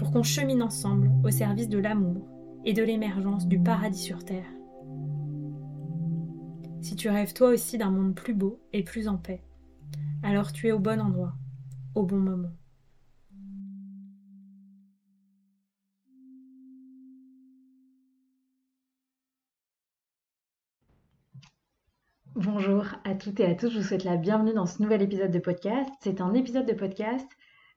pour qu'on chemine ensemble au service de l'amour et de l'émergence du paradis sur Terre. Si tu rêves toi aussi d'un monde plus beau et plus en paix, alors tu es au bon endroit, au bon moment. Bonjour à toutes et à tous, je vous souhaite la bienvenue dans ce nouvel épisode de podcast. C'est un épisode de podcast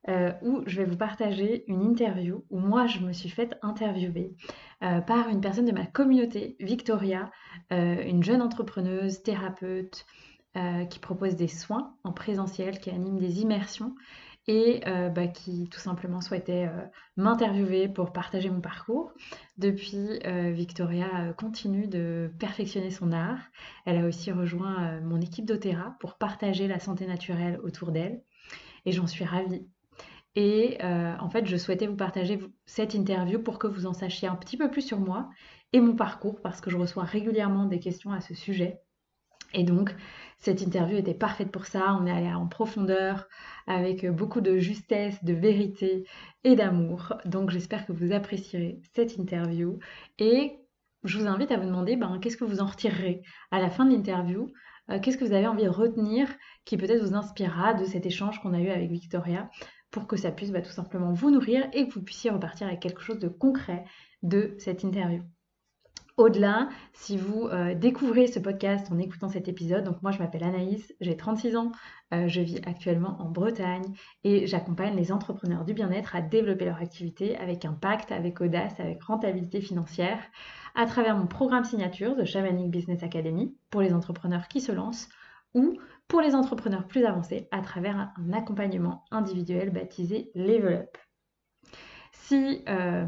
euh, où je vais vous partager une interview où moi je me suis faite interviewer euh, par une personne de ma communauté, Victoria, euh, une jeune entrepreneuse, thérapeute, qui propose des soins en présentiel, qui anime des immersions et bah, qui tout simplement souhaitait m'interviewer pour partager mon parcours. Depuis, Victoria continue de perfectionner son art. Elle a aussi rejoint mon équipe d'Otera pour partager la santé naturelle autour d'elle et j'en suis ravie. Et en fait, je souhaitais vous partager cette interview pour que vous en sachiez un petit peu plus sur moi et mon parcours parce que je reçois régulièrement des questions à ce sujet. Et donc, cette interview était parfaite pour ça. On est allé en profondeur avec beaucoup de justesse, de vérité et d'amour. Donc, j'espère que vous apprécierez cette interview. Et je vous invite à vous demander ben, qu'est-ce que vous en retirerez à la fin de l'interview? Euh, qu'est-ce que vous avez envie de retenir qui peut-être vous inspirera de cet échange qu'on a eu avec Victoria? Pour que ça puisse bah, tout simplement vous nourrir et que vous puissiez repartir avec quelque chose de concret de cette interview. Au-delà, si vous euh, découvrez ce podcast en écoutant cet épisode, donc moi je m'appelle Anaïs, j'ai 36 ans, euh, je vis actuellement en Bretagne et j'accompagne les entrepreneurs du bien-être à développer leur activité avec impact, avec audace, avec rentabilité financière à travers mon programme signature de Shamanic Business Academy pour les entrepreneurs qui se lancent ou pour les entrepreneurs plus avancés à travers un accompagnement individuel baptisé Level Up. Si euh,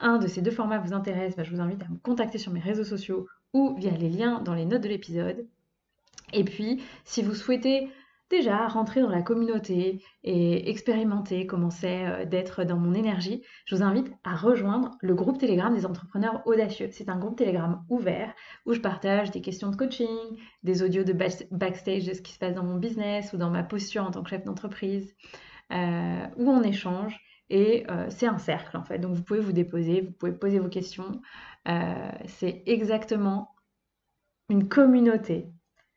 un de ces deux formats vous intéresse, bah, je vous invite à me contacter sur mes réseaux sociaux ou via les liens dans les notes de l'épisode. Et puis, si vous souhaitez déjà rentrer dans la communauté et expérimenter comment c'est euh, d'être dans mon énergie, je vous invite à rejoindre le groupe Telegram des entrepreneurs audacieux. C'est un groupe Telegram ouvert où je partage des questions de coaching, des audios de backstage de ce qui se passe dans mon business ou dans ma posture en tant que chef d'entreprise, euh, où on échange et euh, c'est un cercle en fait. Donc vous pouvez vous déposer, vous pouvez poser vos questions. C'est exactement une communauté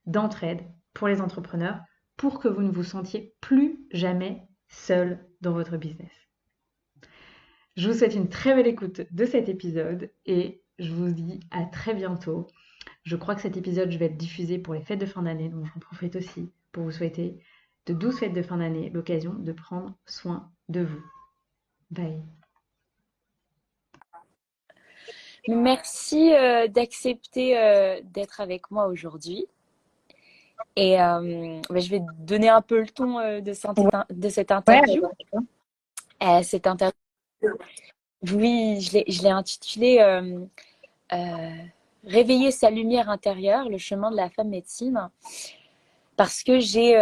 d'entraide pour les entrepreneurs pour que vous ne vous sentiez plus jamais seul dans votre business. Je vous souhaite une très belle écoute de cet épisode et je vous dis à très bientôt. Je crois que cet épisode, je vais le diffuser pour les fêtes de fin d'année, donc j'en profite aussi pour vous souhaiter de douces fêtes de fin d'année, l'occasion de prendre soin de vous. Bye. Merci euh, d'accepter euh, d'être avec moi aujourd'hui. Et euh, bah, je vais donner un peu le ton de, cette, de cette interview. cette interview, oui, je l'ai intitulée Réveiller sa lumière intérieure, le chemin de la femme médecine. Parce que j'ai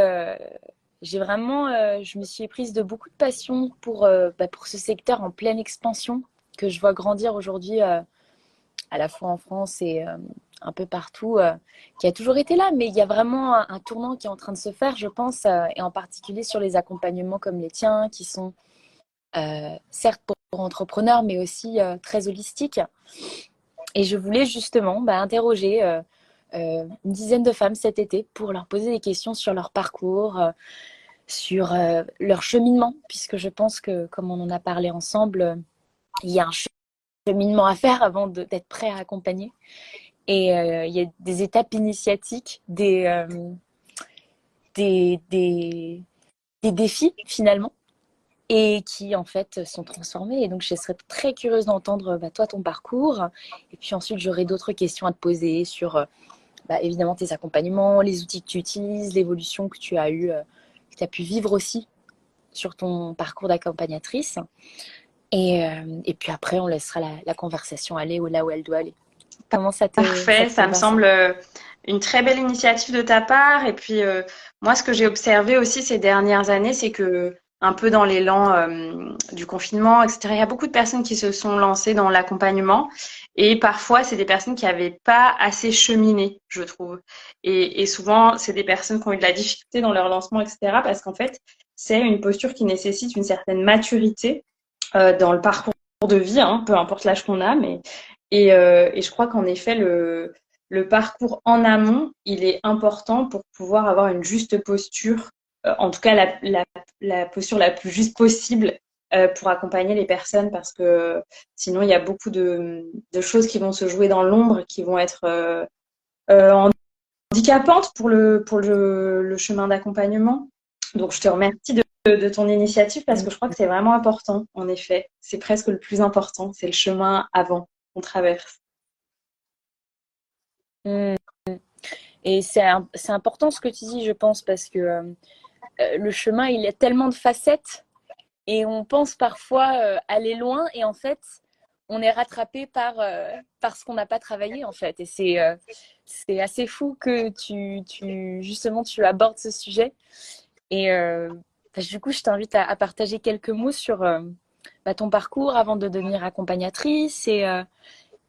j'ai vraiment, euh, je me suis prise de beaucoup de passion pour, euh, bah, pour ce secteur en pleine expansion que je vois grandir aujourd'hui euh, à la fois en France et un peu partout, qui a toujours été là, mais il y a vraiment un, tournant qui est en train de se faire, je pense, et en particulier sur les accompagnements comme les tiens, qui sont certes pour, entrepreneurs, mais aussi très holistiques. Et je voulais justement bah, interroger une dizaine de femmes cet été pour leur poser des questions sur leur parcours, sur euh, leur cheminement, puisque je pense que, comme on en a parlé ensemble, il y a un cheminement à faire avant d'être prêt à accompagner. Et euh, il y a des étapes initiatiques, des, euh, des, des, des, défis finalement, et qui en fait sont transformés. Et donc je serais très curieuse d'entendre bah, toi ton parcours. Et puis ensuite j'aurai d'autres questions à te poser sur euh, bah, évidemment tes accompagnements, les outils que tu utilises, l'évolution que tu as eu, que tu as pu vivre aussi sur ton parcours d'accompagnatrice. Et, et, puis après, on laissera la, la conversation aller là où elle doit aller. Comment ça te Parfait, ça, me semble euh, une très belle initiative de ta part. Et puis, euh, moi, ce que j'ai observé aussi ces dernières années, c'est que un peu dans l'élan euh, du confinement, etc., il y a beaucoup de personnes qui se sont lancées dans l'accompagnement. Et parfois, c'est des personnes qui n'avaient pas assez cheminé, je trouve. Et, et souvent, c'est des personnes qui ont eu de la difficulté dans leur lancement, etc., parce qu'en fait, c'est une posture qui nécessite une certaine maturité euh, dans le parcours de vie, hein, peu importe l'âge qu'on a, mais euh, et, je crois qu'en effet, le, parcours en amont, il est important pour pouvoir avoir une juste posture, euh, en tout cas la, posture la plus juste possible euh, pour accompagner les personnes, parce que sinon, il y a beaucoup de, choses qui vont se jouer dans l'ombre, qui vont être handicapantes pour le, pour le, chemin d'accompagnement. Donc, je te remercie de, de, ton initiative parce que je crois que c'est vraiment important, en effet. C'est presque le plus important, c'est le chemin avant on traverse. Mmh. Et c'est important ce que tu dis, je pense, parce que euh, euh, le chemin, il a tellement de facettes et on pense parfois euh, aller loin et en fait, on est rattrapé par, par ce qu'on n'a pas travaillé en fait. Et c'est c'est assez fou que tu, tu, justement tu abordes ce sujet. Et bah, du coup, je t'invite à, partager quelques mots sur bah, ton parcours avant de devenir accompagnatrice et, euh,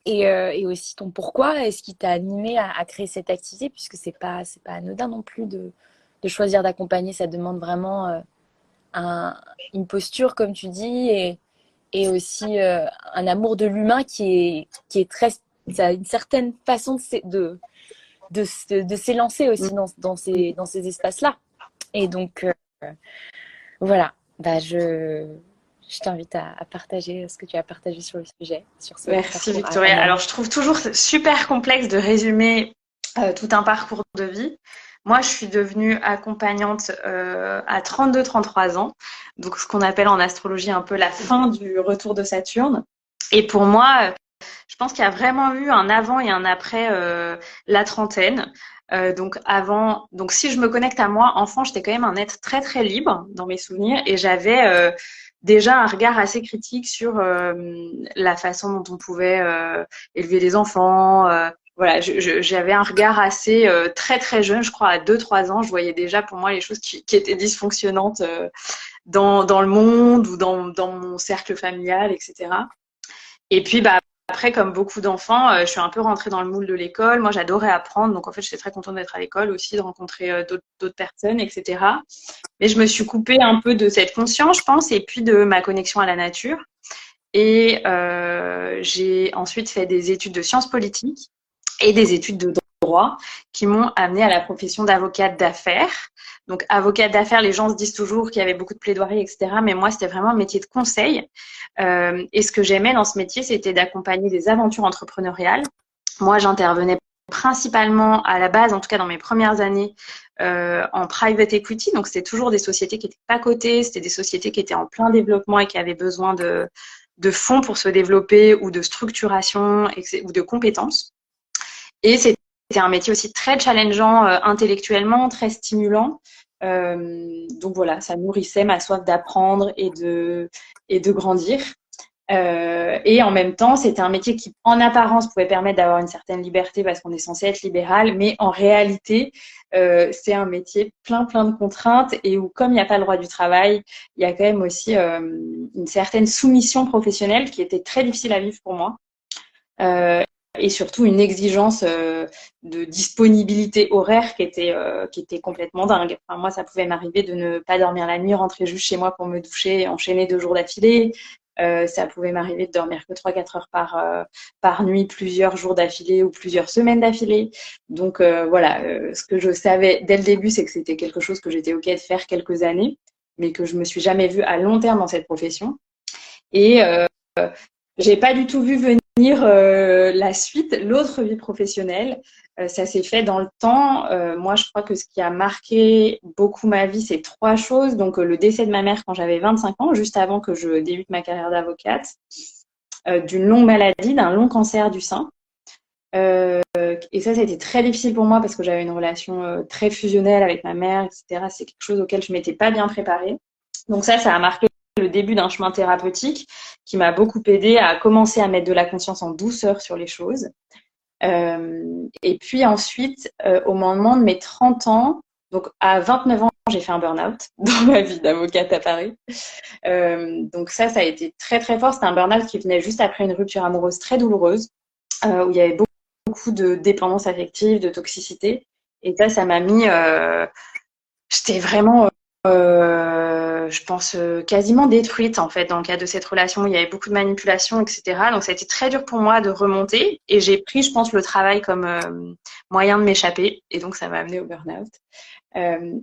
et, euh, et, aussi ton pourquoi. Est-ce qui t'a animé à, créer cette activité puisque c'est pas c'est pas anodin non plus de, de choisir d'accompagner. Ça demande vraiment euh, un, une posture comme tu dis et, et aussi un amour de l'humain qui est qui est très ça a une certaine façon de de, de, de s'élancer aussi dans, dans ces dans ces espaces là. Et donc voilà. Bah je je t'invite à, partager ce que tu as partagé sur le sujet. Sur ce Merci Victoria. Alors je trouve toujours super complexe de résumer euh, tout un parcours de vie. Moi, je suis devenue accompagnante euh, à 32-33 ans, donc ce qu'on appelle en astrologie un peu la fin du retour de Saturne. Et pour moi, euh, je pense qu'il y a vraiment eu un avant et un après la trentaine. donc avant, donc si je me connecte à moi, enfant, j'étais quand même un être très très libre dans mes souvenirs et j'avais déjà un regard assez critique sur euh, la façon dont on pouvait euh, élever les enfants. Euh, voilà, j'avais un regard assez très très jeune, je crois à 2-3 ans, je voyais déjà pour moi les choses qui, qui étaient dysfonctionnantes dans, dans le monde ou dans, dans mon cercle familial, etc. Et puis bah après, comme beaucoup d'enfants, euh, je suis un peu rentrée dans le moule de l'école. Moi, j'adorais apprendre. Donc, en fait, j'étais très contente d'être à l'école aussi, de rencontrer euh, d'autres personnes, etc. Mais je me suis coupée un peu de cette conscience, je pense, et puis de ma connexion à la nature. Et euh, j'ai ensuite fait des études de sciences politiques et des études de qui m'ont amenée à la profession d'avocate d'affaires. Donc, avocate d'affaires, les gens se disent toujours qu'il y avait beaucoup de plaidoiries, etc. Mais moi, c'était vraiment un métier de conseil. Euh, et ce que j'aimais dans ce métier, c'était d'accompagner des aventures entrepreneuriales. Moi, j'intervenais principalement à la base, en tout cas dans mes premières années, euh, en private equity. Donc, c'était toujours des sociétés qui étaient pas cotées, c'était des sociétés qui étaient en plein développement et qui avaient besoin de, de fonds pour se développer ou de structuration ou de compétences. Et c'était un métier aussi très challengeant euh, intellectuellement, très stimulant. Euh, donc voilà, ça nourrissait ma soif d'apprendre et de, et de grandir. Euh, et en même temps, c'était un métier qui, en apparence, pouvait permettre d'avoir une certaine liberté parce qu'on est censé être libéral, mais en réalité, euh, c'est un métier plein, plein de contraintes et où, comme il n'y a pas le droit du travail, il y a quand même aussi euh, une certaine soumission professionnelle qui était très difficile à vivre pour moi. Et surtout une exigence euh, de disponibilité horaire qui était euh, qui était complètement dingue. Moi, ça pouvait m'arriver de ne pas dormir la nuit, rentrer juste chez moi pour me doucher, enchaîner deux jours d'affilée. Euh, ça pouvait m'arriver de dormir que 3-4 heures par par nuit, plusieurs jours d'affilée ou plusieurs semaines d'affilée. Donc voilà, ce que je savais dès le début, c'est que c'était quelque chose que j'étais ok de faire quelques années, mais que je me suis jamais vue à long terme dans cette profession. Et j'ai pas du tout vu venir euh, la suite, l'autre vie professionnelle. Euh, ça s'est fait dans le temps. Euh, moi, je crois que ce qui a marqué beaucoup ma vie, c'est trois choses. Donc, le décès de ma mère quand j'avais 25 ans, juste avant que je débute ma carrière d'avocate, d'une longue maladie, d'un long cancer du sein. et ça, ça a été très difficile pour moi parce que j'avais une relation très fusionnelle avec ma mère, etc. C'est quelque chose auquel je m'étais pas bien préparée. Donc ça, ça a marqué le début d'un chemin thérapeutique qui m'a beaucoup aidé à commencer à mettre de la conscience en douceur sur les choses. Euh, et puis ensuite, euh, au moment de mes 30 ans, donc à 29 ans, j'ai fait un burn-out dans ma vie d'avocate à Paris. Euh, donc ça, ça a été très très fort. C'était un burn-out qui venait juste après une rupture amoureuse très douloureuse, où il y avait beaucoup, de dépendance affective, de toxicité. Et ça, ça m'a mis... J'étais vraiment je pense, euh, quasiment détruite en fait dans le cadre de cette relation. Il y avait beaucoup de manipulation, etc. Donc ça a été très dur pour moi de remonter et j'ai pris, je pense, le travail comme euh, moyen de m'échapper et donc ça m'a amené au burn-out.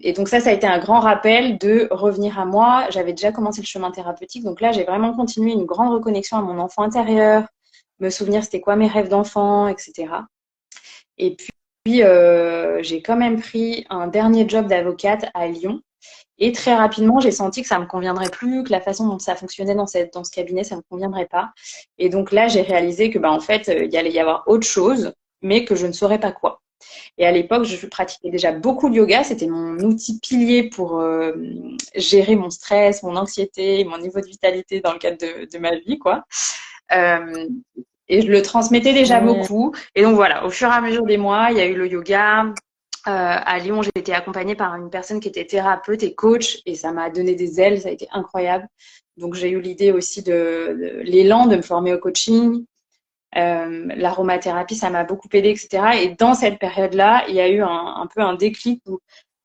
et donc ça, ça a été un grand rappel de revenir à moi. J'avais déjà commencé le chemin thérapeutique, donc là j'ai vraiment continué une grande reconnexion à mon enfant intérieur, me souvenir c'était quoi mes rêves d'enfant, etc. Et puis j'ai quand même pris un dernier job d'avocate à Lyon et très rapidement, j'ai senti que ça me conviendrait plus, que la façon dont ça fonctionnait dans, cette, dans ce cabinet, ça me conviendrait pas. Et donc là, j'ai réalisé que, bah, en fait, euh, il y allait y avoir autre chose, mais que je ne saurais pas quoi. Et à l'époque, je pratiquais déjà beaucoup de yoga. C'était mon outil pilier pour euh, gérer mon stress, mon anxiété, mon niveau de vitalité dans le cadre de, de ma vie, quoi. Euh, et je le transmettais déjà beaucoup. Et donc voilà, au fur et à mesure des mois, il y a eu le yoga, à Lyon, j'ai été accompagnée par une personne qui était thérapeute et coach et ça m'a donné des ailes, ça a été incroyable. Donc j'ai eu l'idée aussi de, l'élan de me former au coaching. Euh, l'aromathérapie, ça m'a beaucoup aidé, etc. Et dans cette période-là, il y a eu un, peu un déclic où,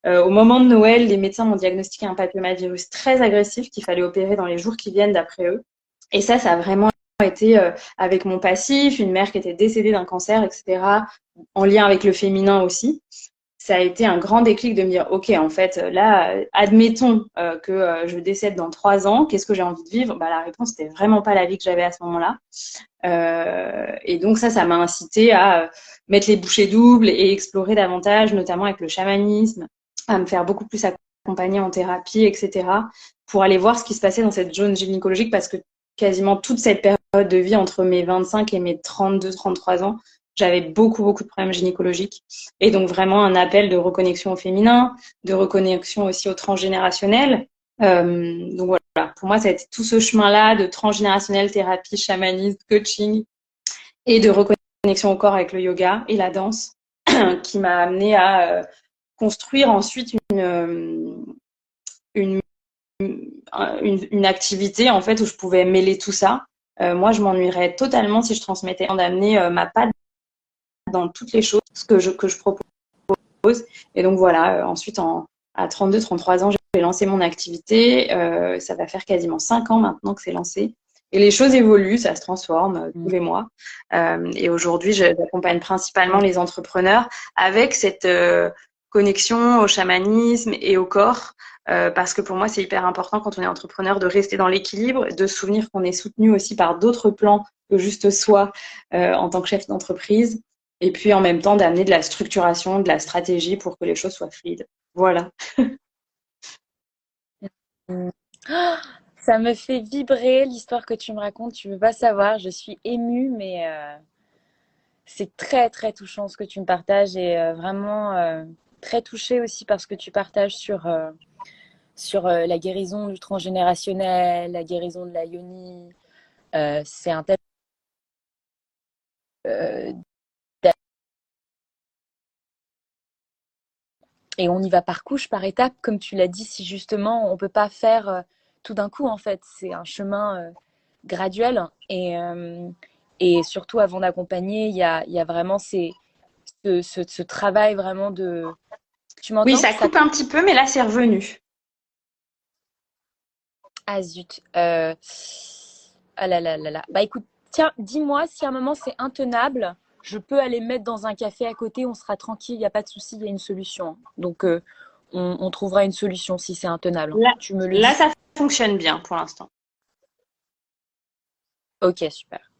euh, au moment de Noël, les médecins m'ont diagnostiqué un papillomavirus très agressif qu'il fallait opérer dans les jours qui viennent d'après eux. Et ça, ça a vraiment été avec mon passif, une mère qui était décédée d'un cancer, etc., en lien avec le féminin aussi ça a été un grand déclic de me dire, OK, en fait, là, admettons euh, que euh, je décède dans trois ans, qu'est-ce que j'ai envie de vivre? Bah, La réponse, n'était vraiment pas la vie que j'avais à ce moment-là. Euh, et donc ça, ça m'a incité à mettre les bouchées doubles et explorer davantage, notamment avec le chamanisme, à me faire beaucoup plus accompagner en thérapie, etc., pour aller voir ce qui se passait dans cette zone gynécologique, parce que quasiment toute cette période de vie entre mes 25 et mes 32-33 ans, j'avais beaucoup, beaucoup de problèmes gynécologiques. Et donc, vraiment un appel de reconnexion au féminin, de reconnexion aussi au transgénérationnel. Euh, donc voilà, pour moi, ça a été tout ce chemin-là de transgénérationnel, thérapie, chamanisme, coaching et de reconnexion au corps avec le yoga et la danse qui m'a amené à euh, construire ensuite une, euh, une, une, activité en fait où je pouvais mêler tout ça. Euh, moi, je m'ennuierais totalement si je transmettais d'amener ma patte dans toutes les choses que je, que je propose. Et donc voilà, euh, ensuite en, à 32, 33 ans, j'ai lancé mon activité. Euh, ça va faire quasiment 5 ans maintenant que c'est lancé. Et les choses évoluent, ça se transforme euh, tous les mois. Et aujourd'hui, j'accompagne principalement les entrepreneurs avec cette connexion au chamanisme et au corps. parce que pour moi, c'est hyper important quand on est entrepreneur de rester dans l'équilibre, de souvenir qu'on est soutenu aussi par d'autres plans que juste soi en tant que chef d'entreprise et puis en même temps d'amener de la structuration, de la stratégie pour que les choses soient fluides. Voilà. Ça me fait vibrer l'histoire que tu me racontes. Tu ne veux pas savoir. Je suis émue, mais euh, c'est très très touchant ce que tu me partages et euh, vraiment euh, très touchée aussi parce que tu partages sur sur la guérison du transgénérationnel, la guérison de la yoni. c'est un tel et on y va par couche, par étape, comme tu l'as dit, si justement on ne peut pas faire euh, tout d'un coup, en fait, c'est un chemin euh, graduel. Et, euh, et surtout, avant d'accompagner, il y a, y a, vraiment ces, ce, ce, travail vraiment de... Tu m'entends? Oui, ça coupe un petit peu, mais là, c'est revenu. Ah zut. Ah là là là là. Bah écoute, tiens, dis-moi si à un moment c'est intenable je peux aller mettre dans un café à côté, on sera tranquille, il n'y a pas de souci, il y a une solution. Donc, euh, on, trouvera une solution si c'est intenable. Là, tu me là ça fonctionne bien pour l'instant. Ok, super.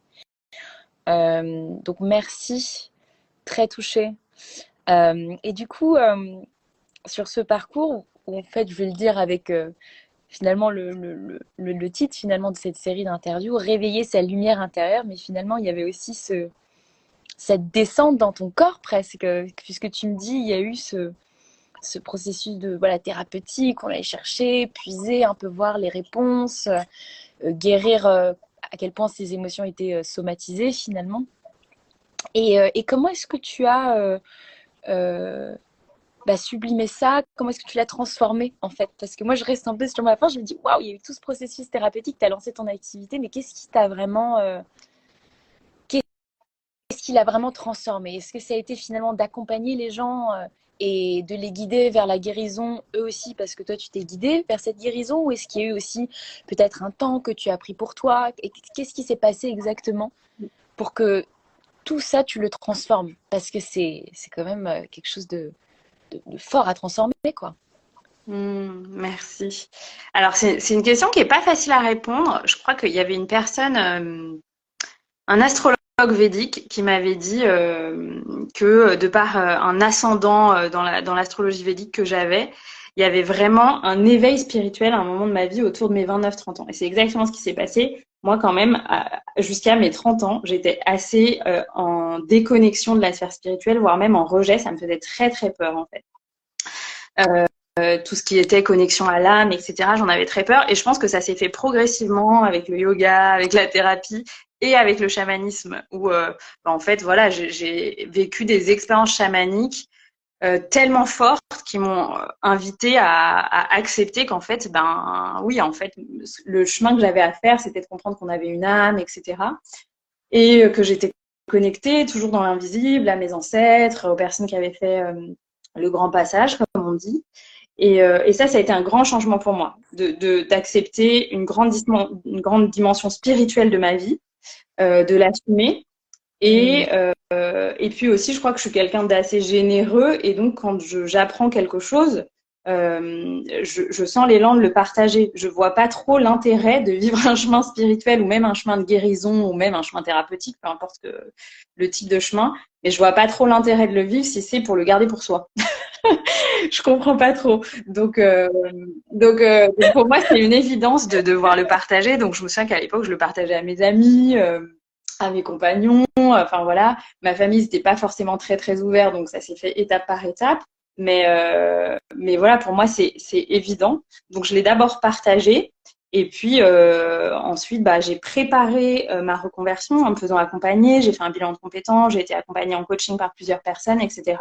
donc merci, très touchée. et du coup, sur ce parcours, où en fait, je vais le dire avec finalement le, le, le, titre finalement de cette série d'interviews, réveiller sa lumière intérieure, mais finalement il y avait aussi ce, cette descente dans ton corps presque, puisque tu me dis il y a eu ce, ce processus de voilà thérapeutique, on allait chercher, puiser, un peu voir les réponses, euh, guérir euh, à quel point ces émotions étaient euh, somatisées finalement. Et, et comment est-ce que tu as bah, sublimé ça? Comment est-ce que tu l'as transformé en fait? Parce que moi, je reste un peu sur ma fin, je me dis, waouh, il y a eu tout ce processus thérapeutique, tu as lancé ton activité, mais qu'est-ce qui t'a vraiment... Qu'est-ce qui l'a vraiment transformé? Est-ce que ça a été finalement d'accompagner les gens euh, et de les guider vers la guérison, eux aussi, parce que toi, tu t'es guidé vers cette guérison Ou est-ce qu'il y a eu aussi peut-être un temps que tu as pris pour toi? Et qu'est-ce qui s'est passé exactement pour que tout ça, tu le transformes? Parce que c'est quand même euh, quelque chose de, fort à transformer, quoi. Hmm, merci. Alors, c'est une question qui n'est pas facile à répondre. Je crois qu'il y avait une personne, euh, un astrologue védique, qui m'avait dit euh, que de par euh, un ascendant dans l'astrologie védique que j'avais, il y avait vraiment un éveil spirituel à un moment de ma vie autour de mes 29-30 ans. Et c'est exactement ce qui s'est passé. Moi, quand même, jusqu'à mes 30 ans, j'étais assez en déconnexion de la sphère spirituelle, voire même en rejet. Ça me faisait très, très peur, en fait. Euh, tout ce qui était connexion à l'âme, etc. J'en avais très peur. Et je pense que ça s'est fait progressivement avec le yoga, avec la thérapie et avec le chamanisme, où, euh, bah, en fait, voilà, j'ai vécu des expériences chamaniques euh, tellement fortes qui m'ont invité à, accepter qu'en fait, ben oui, en fait, le chemin que j'avais à faire, c'était de comprendre qu'on avait une âme, etc. Et que j'étais connectée toujours dans l'invisible, à mes ancêtres, aux personnes qui avaient fait le grand passage, comme on dit. Et, euh, ça, ça a été un grand changement pour moi, d'accepter de, une, grande, une grande dimension spirituelle de ma vie, euh, de l'assumer et, mmh. euh, et puis aussi, je crois que je suis quelqu'un d'assez généreux et donc quand j'apprends quelque chose, euh, je, je, sens l'élan de le partager. Je vois pas trop l'intérêt de vivre un chemin spirituel ou même un chemin de guérison ou même un chemin thérapeutique, peu importe que, le type de chemin. Mais je vois pas trop l'intérêt de le vivre si c'est pour le garder pour soi. je comprends pas trop. Donc, euh, donc, euh, pour moi, c'est une évidence de devoir le partager. Donc, je me souviens qu'à l'époque, je le partageais à mes amis. Euh, à mes compagnons, enfin voilà, ma famille n'était pas forcément très très ouvert, donc ça s'est fait étape par étape. Mais, euh, mais voilà, pour moi, c'est évident. Donc, je l'ai d'abord partagé. Et puis euh, ensuite, bah, j'ai préparé euh, ma reconversion en me faisant accompagner. J'ai fait un bilan de compétences, j'ai été accompagnée en coaching par plusieurs personnes, etc.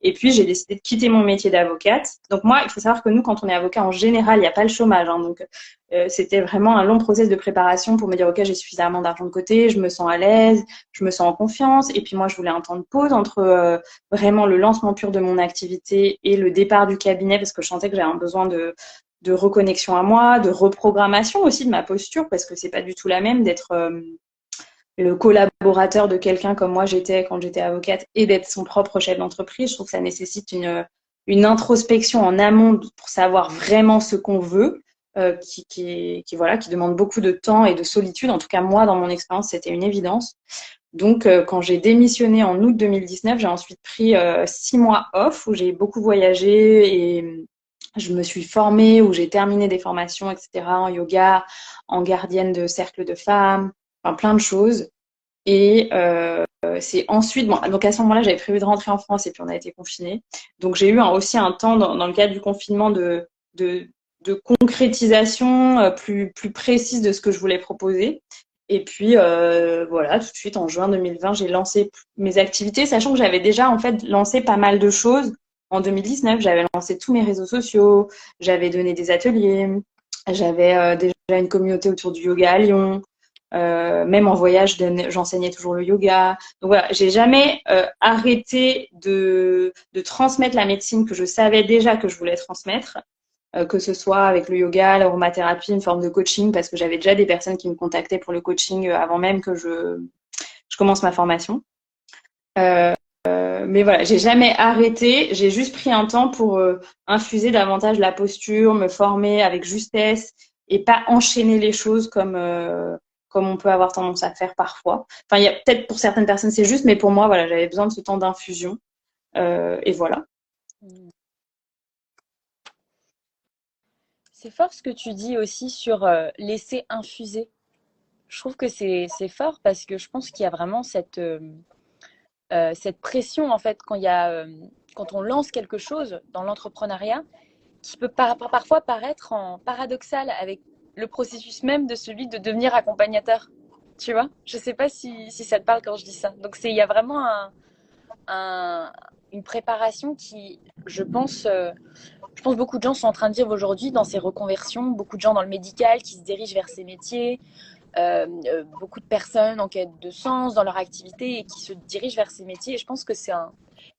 Et puis j'ai décidé de quitter mon métier d'avocate. Donc moi, il faut savoir que nous, quand on est avocat en général, il n'y a pas le chômage. Hein, donc euh, c'était vraiment un long process de préparation pour me dire ok, j'ai suffisamment d'argent de côté, je me sens à l'aise, je me sens en confiance. Et puis moi, je voulais un temps de pause entre euh, vraiment le lancement pur de mon activité et le départ du cabinet parce que je sentais que j'avais un besoin de de reconnexion à moi, de reprogrammation aussi de ma posture, parce que c'est pas du tout la même d'être euh, le collaborateur de quelqu'un comme moi j'étais quand j'étais avocate et d'être son propre chef d'entreprise. Je trouve que ça nécessite une, une introspection en amont pour savoir vraiment ce qu'on veut, euh, qui, qui, voilà, qui demande beaucoup de temps et de solitude. En tout cas, moi, dans mon expérience, c'était une évidence. Donc, euh, quand j'ai démissionné en août 2019, j'ai ensuite pris six mois off où j'ai beaucoup voyagé et je me suis formée ou j'ai terminé des formations, etc., en yoga, en gardienne de cercle de femmes, enfin plein de choses. Et euh, c'est ensuite, bon, donc à ce moment-là, j'avais prévu de rentrer en France et puis on a été confinés. Donc j'ai eu aussi un temps dans, le cadre du confinement de, de, concrétisation euh, plus, plus précise de ce que je voulais proposer. Et puis euh, voilà, tout de suite en juin 2020, j'ai lancé mes activités, sachant que j'avais déjà en fait lancé pas mal de choses en 2019, j'avais lancé tous mes réseaux sociaux, j'avais donné des ateliers, j'avais euh, déjà une communauté autour du yoga à Lyon. Euh, même en voyage, j'enseignais toujours le yoga. Donc voilà, j'ai jamais euh, arrêté de, transmettre la médecine que je savais déjà que je voulais transmettre, que ce soit avec le yoga, l'aromathérapie, une forme de coaching, parce que j'avais déjà des personnes qui me contactaient pour le coaching avant même que je, commence ma formation. Euh, mais voilà, j'ai jamais arrêté. J'ai juste pris un temps pour euh, infuser davantage la posture, me former avec justesse et pas enchaîner les choses comme euh, comme on peut avoir tendance à faire parfois. Enfin, il y a peut-être pour certaines personnes c'est juste, mais pour moi, voilà, j'avais besoin de ce temps d'infusion. Et voilà. C'est fort ce que tu dis aussi sur laisser infuser. Je trouve que c'est fort parce que je pense qu'il y a vraiment cette, euh, cette pression en fait a, quand on lance quelque chose dans l'entrepreneuriat qui peut parfois paraître en paradoxal avec le processus même de celui de devenir accompagnateur. Tu vois? Je ne sais pas si, ça te parle quand je dis ça. Donc il y a vraiment un, une préparation qui, je pense, euh, je pense beaucoup de gens sont en train de vivre aujourd'hui dans ces reconversions, beaucoup de gens dans le médical qui se dirigent vers ces métiers, euh, euh, beaucoup de personnes en quête de sens dans leur activité et qui se dirigent vers ces métiers. Et je pense que c'est un,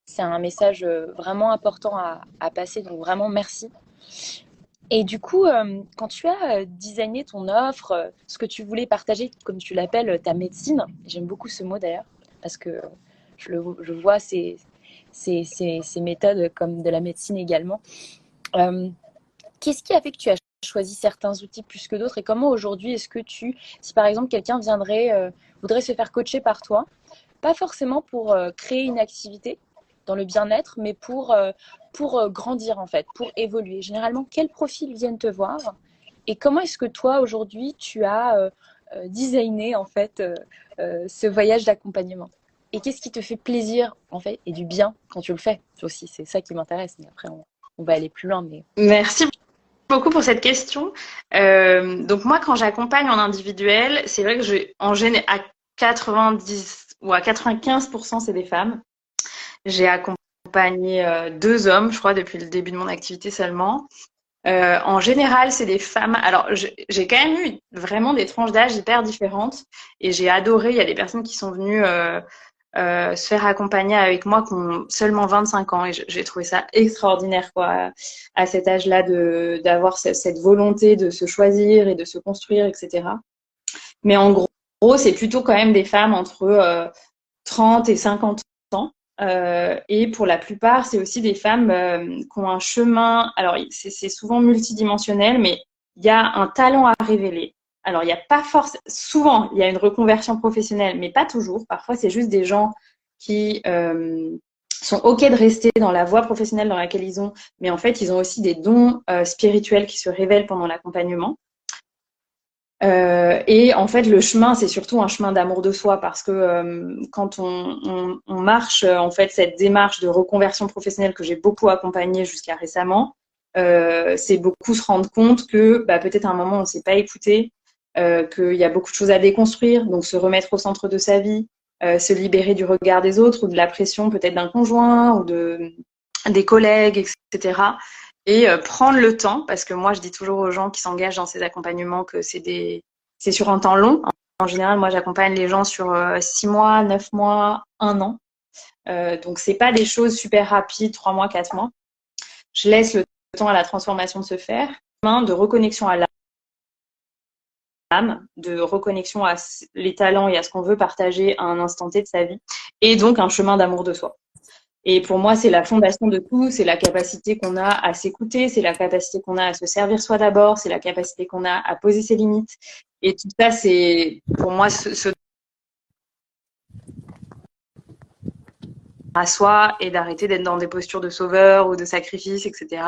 c'est un message vraiment important à, passer. Donc vraiment merci. Et du coup, quand tu as designé ton offre, ce que tu voulais partager, comme tu l'appelles, ta médecine, j'aime beaucoup ce mot d'ailleurs, parce que je, vois, c'est ces, ces, méthodes comme de la médecine également. Euh, qu'est-ce qui a fait que tu as choisi certains outils plus que d'autres? Et comment aujourd'hui est-ce que tu, si par exemple quelqu'un viendrait, euh, voudrait se faire coacher par toi, pas forcément pour euh, créer une activité dans le bien-être, mais pour, pour grandir en fait, pour évoluer? Généralement, quels profils viennent te voir? Et comment est-ce que toi aujourd'hui tu as designé en fait ce voyage d'accompagnement? Et qu'est-ce qui te fait plaisir en fait et du bien quand tu le fais? Aussi c'est ça qui m'intéresse mais après on, va aller plus loin mais merci beaucoup pour cette question euh, donc moi quand j'accompagne en individuel c'est vrai que je en général à 90 ou à 95% c'est des femmes j'ai accompagné euh, deux hommes je crois depuis le début de mon activité seulement euh, en général, c'est des femmes. Alors, j'ai quand même eu vraiment des tranches d'âge hyper différentes et j'ai adoré. Il y a des personnes qui sont venues euh, se faire accompagner avec moi qui ont seulement 25 ans. Et j'ai trouvé ça extraordinaire quoi à cet âge-là de d'avoir cette volonté de se choisir et de se construire etc mais en gros c'est plutôt quand même des femmes entre euh, 30 et 50 ans. Euh, et pour la plupart c'est aussi des femmes euh, qui ont un chemin. Alors c'est souvent multidimensionnel mais il y a un talent à révéler alors, il n'y a pas forcément, souvent, il y a une reconversion professionnelle, mais pas toujours. Parfois, c'est juste des gens qui euh, sont OK de rester dans la voie professionnelle dans laquelle ils ont, mais en fait, ils ont aussi des dons euh, spirituels qui se révèlent pendant l'accompagnement. Euh, et en fait, le chemin, c'est surtout un chemin d'amour de soi parce que quand on, marche, en fait, cette démarche de reconversion professionnelle que j'ai beaucoup accompagnée jusqu'à récemment, c'est beaucoup se rendre compte que bah, peut-être à un moment on ne s'est pas écouté, euh, qu'il y a beaucoup de choses à déconstruire, donc se remettre au centre de sa vie, euh, se libérer du regard des autres ou de la pression peut-être d'un conjoint ou de des collègues, etc. Et euh, prendre le temps, parce que moi je dis toujours aux gens qui s'engagent dans ces accompagnements que c'est sur un temps long. En général, moi j'accompagne les gens sur six mois, neuf mois, un an. Donc c'est pas des choses super rapides, trois mois, quatre mois. Je laisse le temps à la transformation de se faire, de reconnexion à l'âme de reconnexion à les talents et à ce qu'on veut partager à un instant T de sa vie, et donc un chemin d'amour de soi. Et pour moi, c'est la fondation de tout, c'est la capacité qu'on a à s'écouter, c'est la capacité qu'on a à se servir soi d'abord, c'est la capacité qu'on a à poser ses limites. Et tout ça, c'est pour moi ce, à soi et d'arrêter d'être dans des postures de sauveur ou de sacrifice, etc.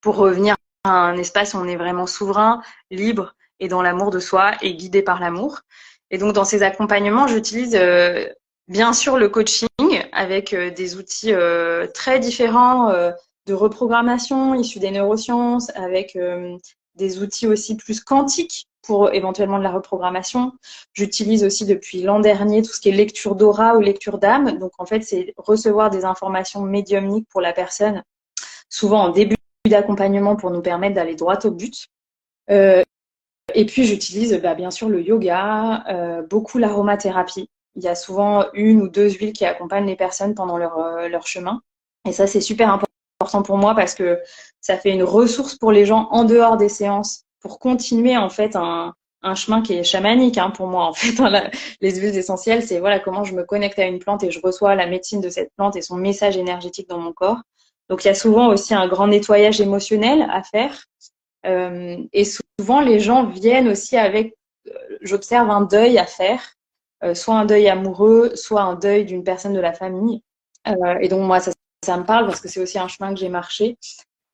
Pour revenir à un espace où on est vraiment souverain, libre et dans l'amour de soi et guidé par l'amour. Et donc dans ces accompagnements, j'utilise euh, bien sûr le coaching avec euh, des outils euh, très différents de reprogrammation issus des neurosciences, avec des outils aussi plus quantiques pour éventuellement de la reprogrammation. J'utilise aussi depuis l'an dernier tout ce qui est lecture d'aura ou lecture d'âme. Donc en fait, c'est recevoir des informations médiumniques pour la personne, souvent en début d'accompagnement pour nous permettre d'aller droit au but. Euh, et puis j'utilise bah, bien sûr le yoga, euh, beaucoup l'aromathérapie. Il y a souvent une ou deux huiles qui accompagnent les personnes pendant leur, euh, leur chemin. Et ça, c'est super important pour moi parce que ça fait une ressource pour les gens en dehors des séances pour continuer en fait un, un chemin qui est chamanique hein, pour moi en fait. Les huiles essentielles, c'est voilà comment je me connecte à une plante et je reçois la médecine de cette plante et son message énergétique dans mon corps. Donc il y a souvent aussi un grand nettoyage émotionnel à faire. Euh, et souvent, les gens viennent aussi avec j'observe un deuil à faire, soit un deuil amoureux, soit un deuil d'une personne de la famille. et donc moi, ça, me parle parce que c'est aussi un chemin que j'ai marché.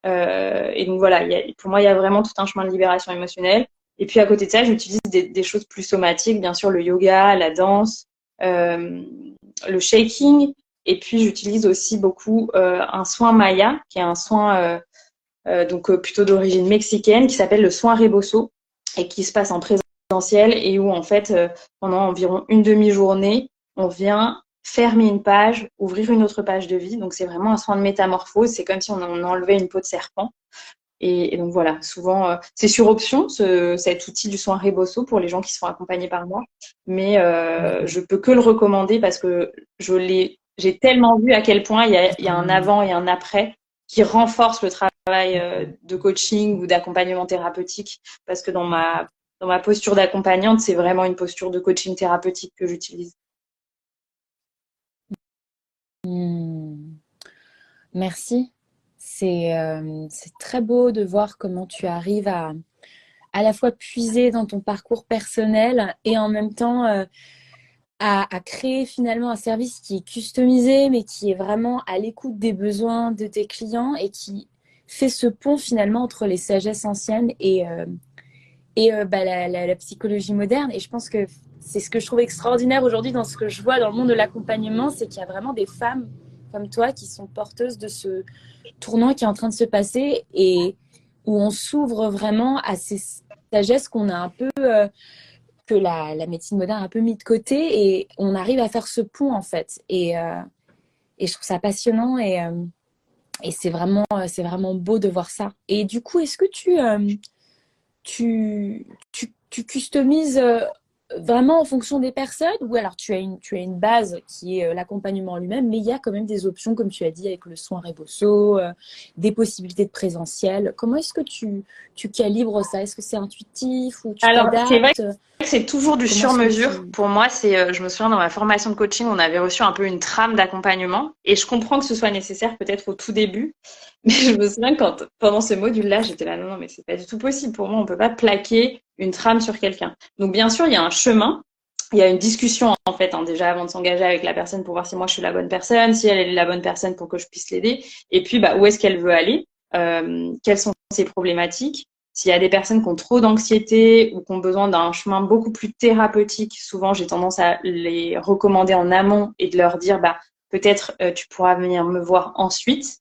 et donc voilà, pour moi, il y a vraiment tout un chemin de libération émotionnelle. Et puis à côté de ça, j'utilise des, choses plus somatiques, bien sûr le yoga, la danse, euh, le shaking. Et puis j'utilise aussi beaucoup euh, un soin maya, qui est un soin euh, euh donc plutôt d'origine mexicaine, qui s'appelle le soin rebosso et qui se passe en présentiel et où en fait pendant environ une demi-journée, on vient fermer une page, ouvrir une autre page de vie. Donc c'est vraiment un soin de métamorphose. C'est comme si on enlevait une peau de serpent. Et, donc voilà, souvent, euh, c'est sur option ce, cet outil du soin Rebosso pour les gens qui sont accompagnés par moi. Mais euh, je peux que le recommander parce que je l'ai, j'ai tellement vu à quel point il y, a, il y, a, un avant et un après qui renforce le travail euh, de coaching ou d'accompagnement thérapeutique. Parce que dans ma, dans ma posture d'accompagnante, c'est vraiment une posture de coaching thérapeutique que j'utilise. Hmm. Merci. Euh, c'est très beau de voir comment tu arrives à à la fois puiser dans ton parcours personnel et en même temps euh, à, créer finalement un service qui est customisé mais qui est vraiment à l'écoute des besoins de tes clients et qui fait ce pont finalement entre les sagesses anciennes et, euh, et bah, la, la, psychologie moderne. Et je pense que c'est ce que je trouve extraordinaire aujourd'hui dans ce que je vois dans le monde de l'accompagnement, c'est qu'il y a vraiment des femmes comme toi qui sont porteuses de ce tournant qui est en train de se passer et où on s'ouvre vraiment à ces sagesses qu'on a un peu, euh, que la, médecine moderne a un peu mis de côté et on arrive à faire ce pont en fait. Et, euh, et je trouve ça passionnant et, euh, et c'est vraiment, c'est vraiment beau de voir ça. Et du coup, est-ce que tu, tu, tu, tu customises vraiment en fonction des personnes? Ou alors tu as une, tu as une base qui est euh, l'accompagnement lui-même, mais il y a quand même des options, comme tu as dit, avec le soin Rebosso, euh, des possibilités de présentiel. Comment est-ce que tu, tu calibres ça? Est-ce que c'est intuitif ou tu Alors, c'est toujours du sur-mesure. Pour moi, c'est, euh, je me souviens dans ma formation de coaching, on avait reçu un peu une trame d'accompagnement et je comprends que ce soit nécessaire peut-être au tout début, mais je me souviens quand pendant ce module-là, j'étais là non non mais c'est pas du tout possible pour moi, on peut pas plaquer une trame sur quelqu'un. Donc bien sûr, il y a un chemin, il y a une discussion en fait hein, déjà avant de s'engager avec la personne pour voir si moi je suis la bonne personne, si elle est la bonne personne pour que je puisse l'aider, et puis bah, où est-ce qu'elle veut aller, euh, quelles sont ses problématiques? S'il y a des personnes qui ont trop d'anxiété ou qui ont besoin d'un chemin beaucoup plus thérapeutique, souvent j'ai tendance à les recommander en amont et de leur dire bah peut-être euh, tu pourras venir me voir ensuite.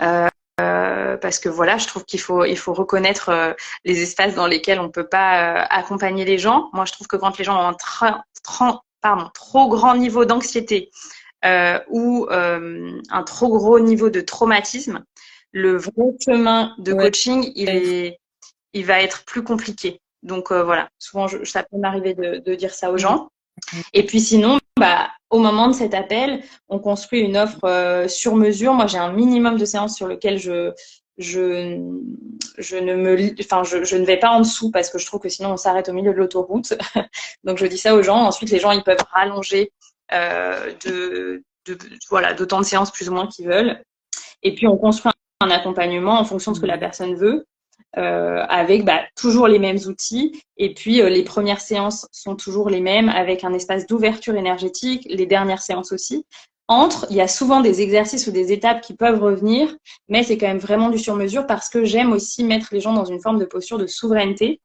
Euh, euh, parce que voilà, je trouve qu'il faut, reconnaître les espaces dans lesquels on ne peut pas accompagner les gens. Moi, je trouve que quand les gens ont un trop grand niveau d'anxiété ou un trop gros niveau de traumatisme, le vrai chemin de coaching, il, est, il va être plus compliqué. Donc voilà, souvent, je, ça peut m'arriver de, de, dire ça aux gens. Et puis sinon, bah, au moment de cet appel, on construit une offre euh, sur mesure. Moi, j'ai un minimum de séances sur lequel je, je, je ne me, enfin, je, je, ne vais pas en dessous parce que je trouve que sinon on s'arrête au milieu de l'autoroute. Donc, je dis ça aux gens. Ensuite, les gens, ils peuvent rallonger euh, de, de, voilà, d'autant de séances plus ou moins qu'ils veulent. Et puis, on construit un accompagnement en fonction de ce que la personne veut. Euh, avec bah, toujours les mêmes outils. Et puis, euh, les premières séances sont toujours les mêmes avec un espace d'ouverture énergétique, les dernières séances aussi. Entre, il y a souvent des exercices ou des étapes qui peuvent revenir, mais c'est quand même vraiment du sur-mesure parce que j'aime aussi mettre les gens dans une forme de posture de souveraineté.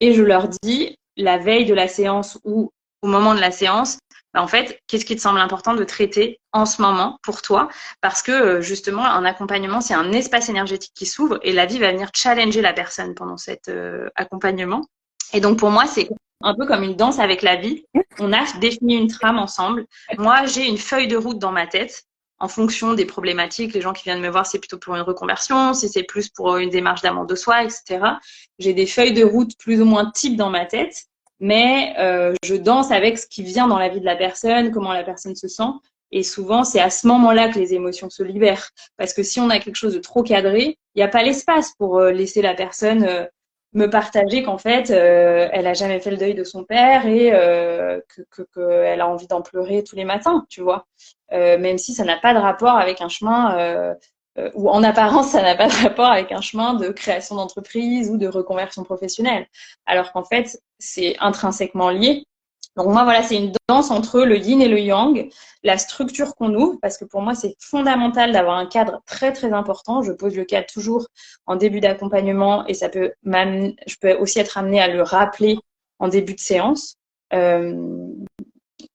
Et je leur dis, la veille de la séance ou au moment de la séance, bah, en fait, qu'est-ce qui te semble important de traiter en ce moment pour toi? Parce que euh, justement, un accompagnement, c'est un espace énergétique qui s'ouvre et la vie va venir challenger la personne pendant cet euh, accompagnement. Et donc pour moi, c'est un peu comme une danse avec la vie. On a défini une trame ensemble. Moi, j'ai une feuille de route dans ma tête en fonction des problématiques. Les gens qui viennent me voir, c'est plutôt pour une reconversion, si c'est plus pour une démarche d'amour de soi, etc. J'ai des feuilles de route plus ou moins types dans ma tête mais euh, je danse avec ce qui vient dans la vie de la personne, comment la personne se sent. Et souvent, c'est à ce moment-là que les émotions se libèrent. Parce que si on a quelque chose de trop cadré, il n'y a pas l'espace pour euh, laisser la personne euh, me partager qu'en fait, elle a jamais fait le deuil de son père et que qu'elle a envie d'en pleurer tous les matins, tu vois. même si ça n'a pas de rapport avec un chemin euh, ou en apparence, ça n'a pas de rapport avec un chemin de création d'entreprise ou de reconversion professionnelle. Alors qu'en fait, c'est intrinsèquement lié. Donc moi, voilà, c'est une danse entre le yin et le yang, la structure qu'on ouvre, parce que pour moi, c'est fondamental d'avoir un cadre très, très important. Je pose le cadre toujours en début d'accompagnement et ça peut je peux aussi être amenée à le rappeler en début de séance. Euh,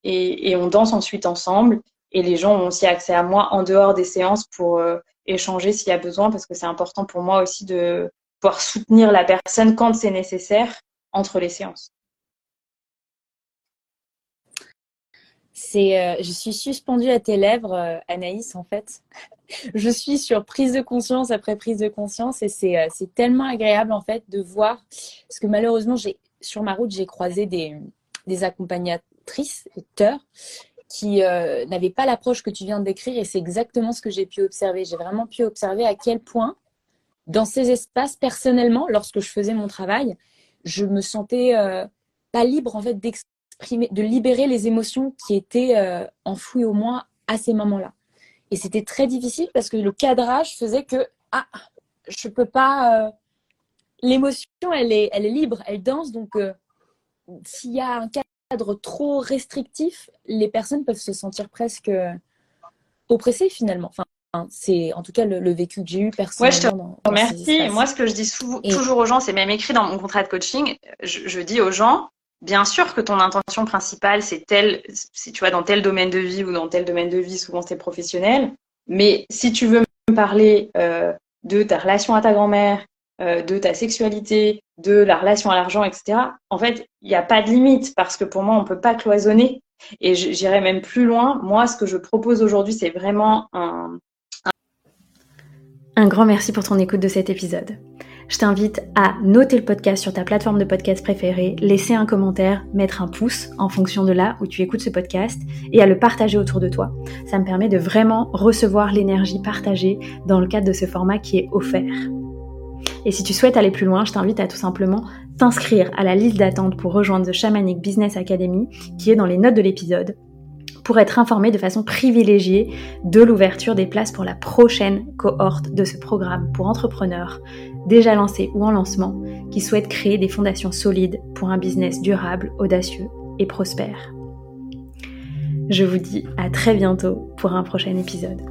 et, et, on danse ensuite ensemble et les gens ont aussi accès à moi en dehors des séances pour euh, échanger s'il y a besoin, parce que c'est important pour moi aussi de pouvoir soutenir la personne quand c'est nécessaire entre les séances. Euh, je suis suspendue à tes lèvres, euh, Anaïs, en fait. je suis sur prise de conscience après prise de conscience et c'est, euh, c'est tellement agréable, en fait, de voir. Parce que malheureusement, sur ma route, j'ai croisé des, des accompagnatrices, auteurs, qui n'avaient pas l'approche que tu viens de décrire et c'est exactement ce que j'ai pu observer. J'ai vraiment pu observer à quel point, dans ces espaces, personnellement, lorsque je faisais mon travail, je me sentais pas libre, en fait, d'exprimer de libérer les émotions qui étaient euh, enfouies au moins à ces moments-là. Et c'était très difficile parce que le cadrage faisait que ah, je peux pas. Euh, l'émotion, elle est, elle est libre, elle danse. Donc, euh, s'il y a un cadre trop restrictif, les personnes peuvent se sentir presque oppressées finalement. Enfin, c'est en tout cas le, vécu que j'ai eu personnellement. Ouais, je te remercie. Moi, ce que je dis toujours aux gens, c'est même écrit dans mon contrat de coaching, je dis aux gens, bien sûr que ton intention principale, c'est tel, si tu vois, dans tel domaine de vie ou dans tel domaine de vie, souvent c'est professionnel. Mais si tu veux me parler euh, de ta relation à ta grand-mère, euh, de ta sexualité, de la relation à l'argent, etc., en fait, il n'y a pas de limite parce que pour moi, on ne peut pas cloisonner. Et j'irai même plus loin. Moi, ce que je propose aujourd'hui, c'est vraiment un... Un grand merci pour ton écoute de cet épisode je t'invite à noter le podcast sur ta plateforme de podcast préférée, laisser un commentaire, mettre un pouce en fonction de là où tu écoutes ce podcast et à le partager autour de toi. Ça me permet de vraiment recevoir l'énergie partagée dans le cadre de ce format qui est offert. Et si tu souhaites aller plus loin, je t'invite à tout simplement t'inscrire à la liste d'attente pour rejoindre The Shamanic Business Academy qui est dans les notes de l'épisode pour être informé de façon privilégiée de l'ouverture des places pour la prochaine cohorte de ce programme pour entrepreneurs déjà lancés ou en lancement qui souhaitent créer des fondations solides pour un business durable, audacieux et prospère. Je vous dis à très bientôt pour un prochain épisode.